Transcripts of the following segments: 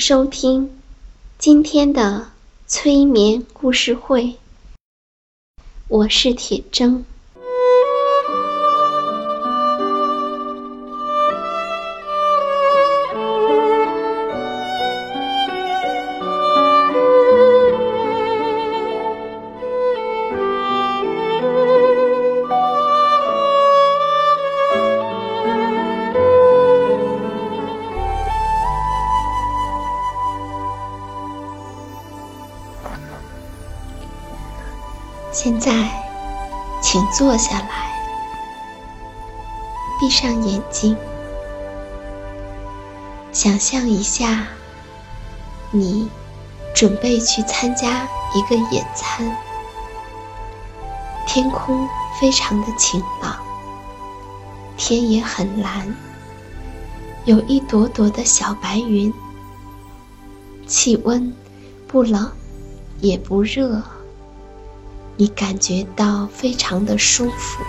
收听今天的催眠故事会，我是铁铮。现在，请坐下来，闭上眼睛，想象一下，你准备去参加一个野餐，天空非常的晴朗，天也很蓝，有一朵朵的小白云，气温不冷也不热。你感觉到非常的舒服。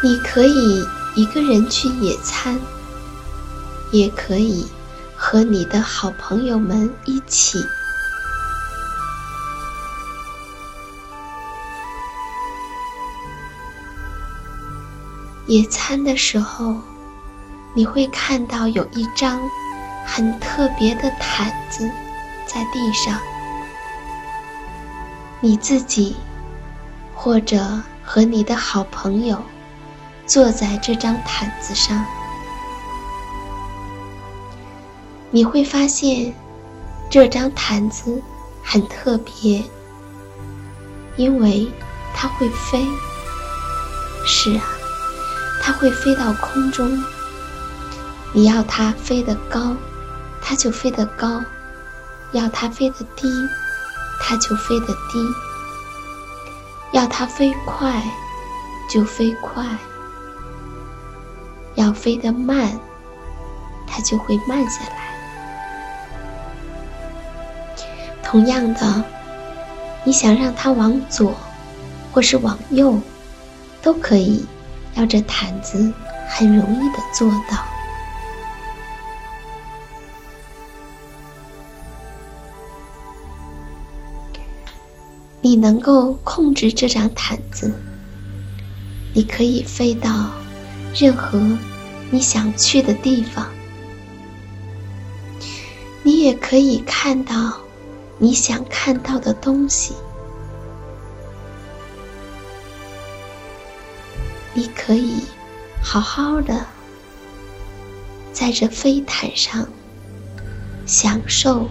你可以一个人去野餐，也可以和你的好朋友们一起。野餐的时候，你会看到有一张很特别的毯子在地上。你自己，或者和你的好朋友，坐在这张毯子上，你会发现这张毯子很特别，因为它会飞。是啊，它会飞到空中。你要它飞得高，它就飞得高；要它飞得低。它就飞得低，要它飞快，就飞快；要飞得慢，它就会慢下来。同样的，你想让它往左，或是往右，都可以，要这毯子很容易的做到。你能够控制这张毯子，你可以飞到任何你想去的地方，你也可以看到你想看到的东西，你可以好好的在这飞毯上享受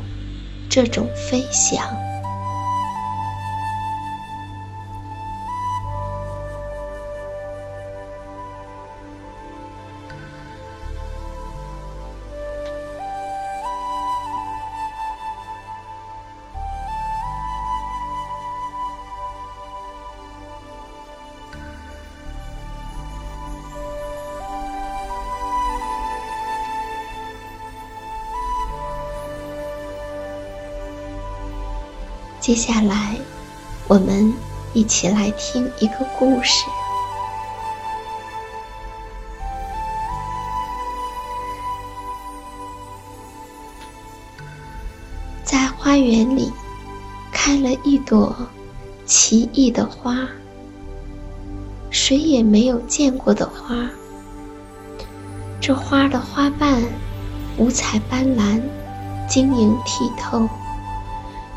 这种飞翔。接下来，我们一起来听一个故事。在花园里开了一朵奇异的花，谁也没有见过的花。这花的花瓣五彩斑斓，晶莹剔透，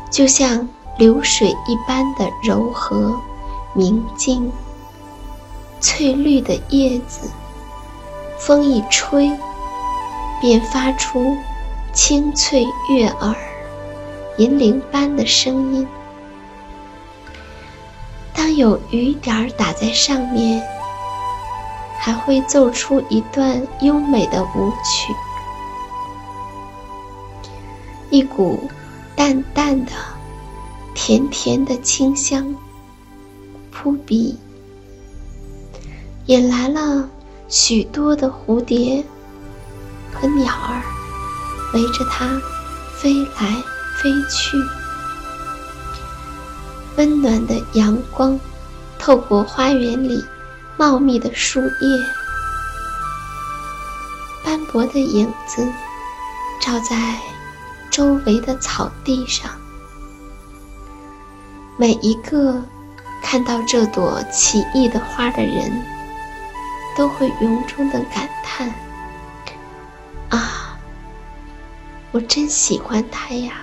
就像流水一般的柔和、明净。翠绿的叶子，风一吹，便发出清脆悦耳、银铃般的声音。当有雨点儿打在上面，还会奏出一段优美的舞曲。一股淡淡的、甜甜的清香扑鼻。引来了许多的蝴蝶和鸟儿，围着它飞来飞去。温暖的阳光透过花园里茂密的树叶，斑驳的影子照在周围的草地上。每一个看到这朵奇异的花的人。都会由衷的感叹：“啊，我真喜欢它呀！”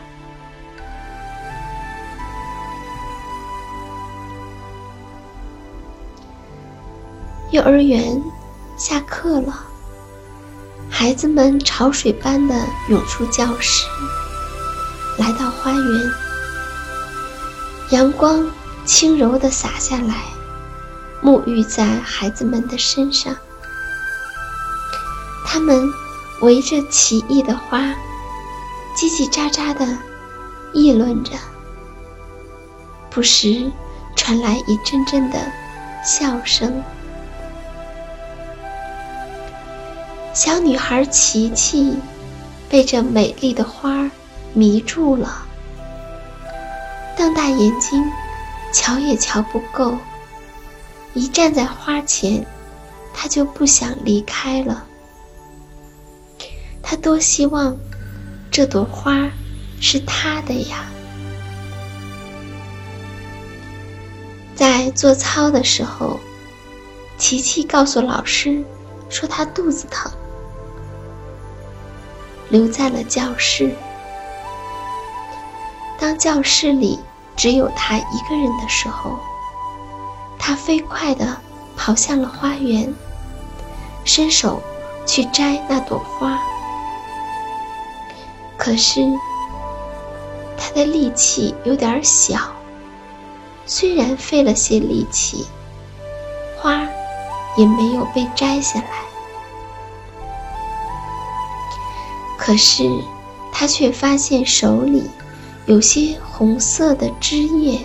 幼儿园下课了，孩子们潮水般的涌出教室，来到花园，阳光轻柔的洒下来。沐浴在孩子们的身上，他们围着奇异的花，叽叽喳喳的议论着，不时传来一阵阵的笑声。小女孩琪琪被这美丽的花迷住了，瞪大眼睛，瞧也瞧不够。一站在花前，他就不想离开了。他多希望这朵花是他的呀！在做操的时候，琪琪告诉老师说他肚子疼，留在了教室。当教室里只有他一个人的时候。他飞快地跑向了花园，伸手去摘那朵花。可是他的力气有点小，虽然费了些力气，花也没有被摘下来。可是他却发现手里有些红色的枝叶，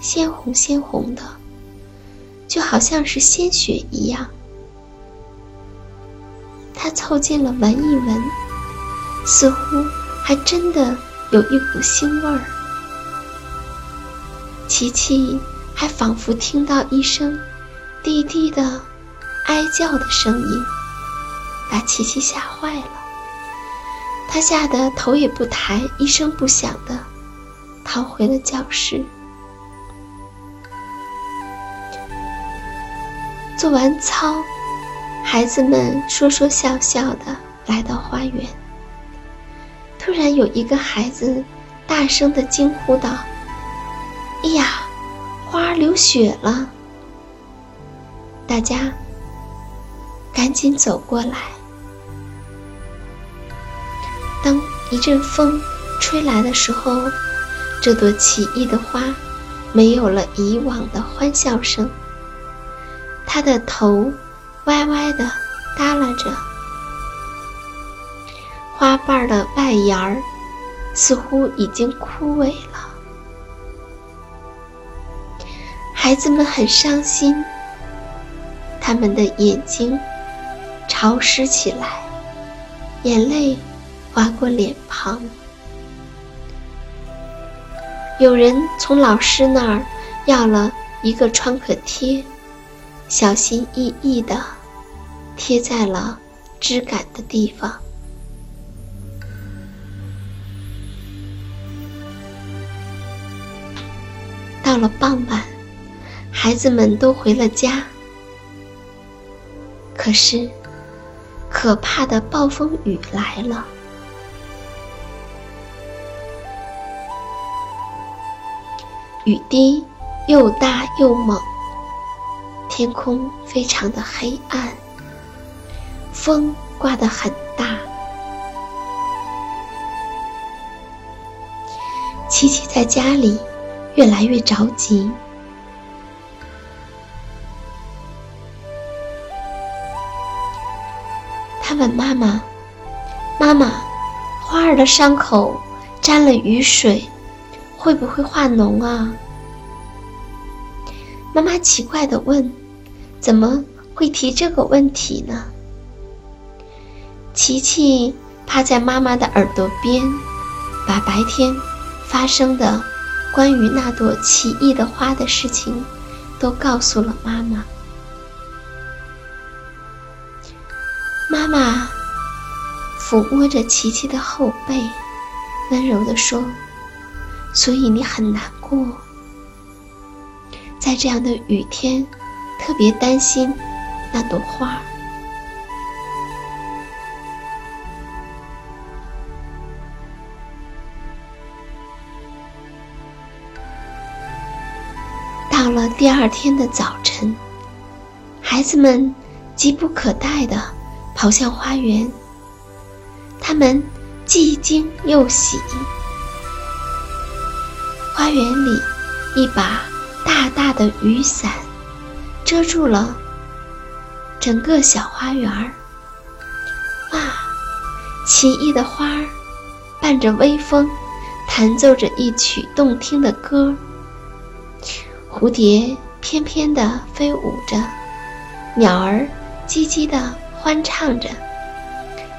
鲜红鲜红的。就好像是鲜血一样，他凑近了闻一闻，似乎还真的有一股腥味儿。琪琪还仿佛听到一声低低的哀叫的声音，把琪琪吓坏了。他吓得头也不抬，一声不响的逃回了教室。做完操，孩子们说说笑笑的来到花园。突然有一个孩子大声的惊呼道：“哎呀，花儿流血了！”大家赶紧走过来。一阵风吹来的时候，这朵奇异的花没有了以往的欢笑声。它的头歪歪的耷拉着，花瓣的外沿儿似乎已经枯萎了。孩子们很伤心，他们的眼睛潮湿起来，眼泪划过脸庞。有人从老师那儿要了一个创可贴。小心翼翼地贴在了枝干的地方。到了傍晚，孩子们都回了家。可是，可怕的暴风雨来了。雨滴又大又猛，天空非常的黑暗，风刮得很大。琪琪在家里越来越着急。他问妈妈：“妈妈，花儿的伤口沾了雨水，会不会化脓啊？”妈妈奇怪的问：“怎么会提这个问题呢？”琪琪趴在妈妈的耳朵边，把白天发生的关于那朵奇异的花的事情都告诉了妈妈。妈妈抚摸着琪琪的后背，温柔地说：“所以你很难过，在这样的雨天，特别担心那朵花。”到了第二天的早晨，孩子们急不可待的。跑向花园，他们既惊又喜。花园里，一把大大的雨伞遮住了整个小花园儿。哇，奇异的花儿伴着微风，弹奏着一曲动听的歌。蝴蝶翩翩地飞舞着，鸟儿叽叽地。欢唱着，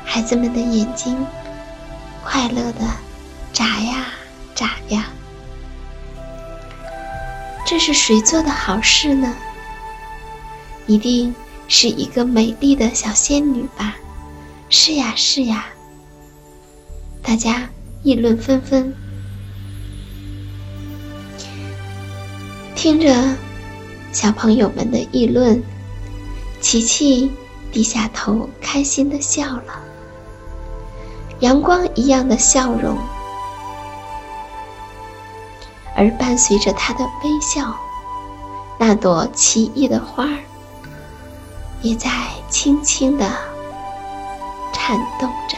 孩子们的眼睛快乐的眨呀眨呀。这是谁做的好事呢？一定是一个美丽的小仙女吧？是呀是呀，大家议论纷纷。听着小朋友们的议论，琪琪。低下头，开心的笑了，阳光一样的笑容，而伴随着他的微笑，那朵奇异的花儿也在轻轻的颤动着。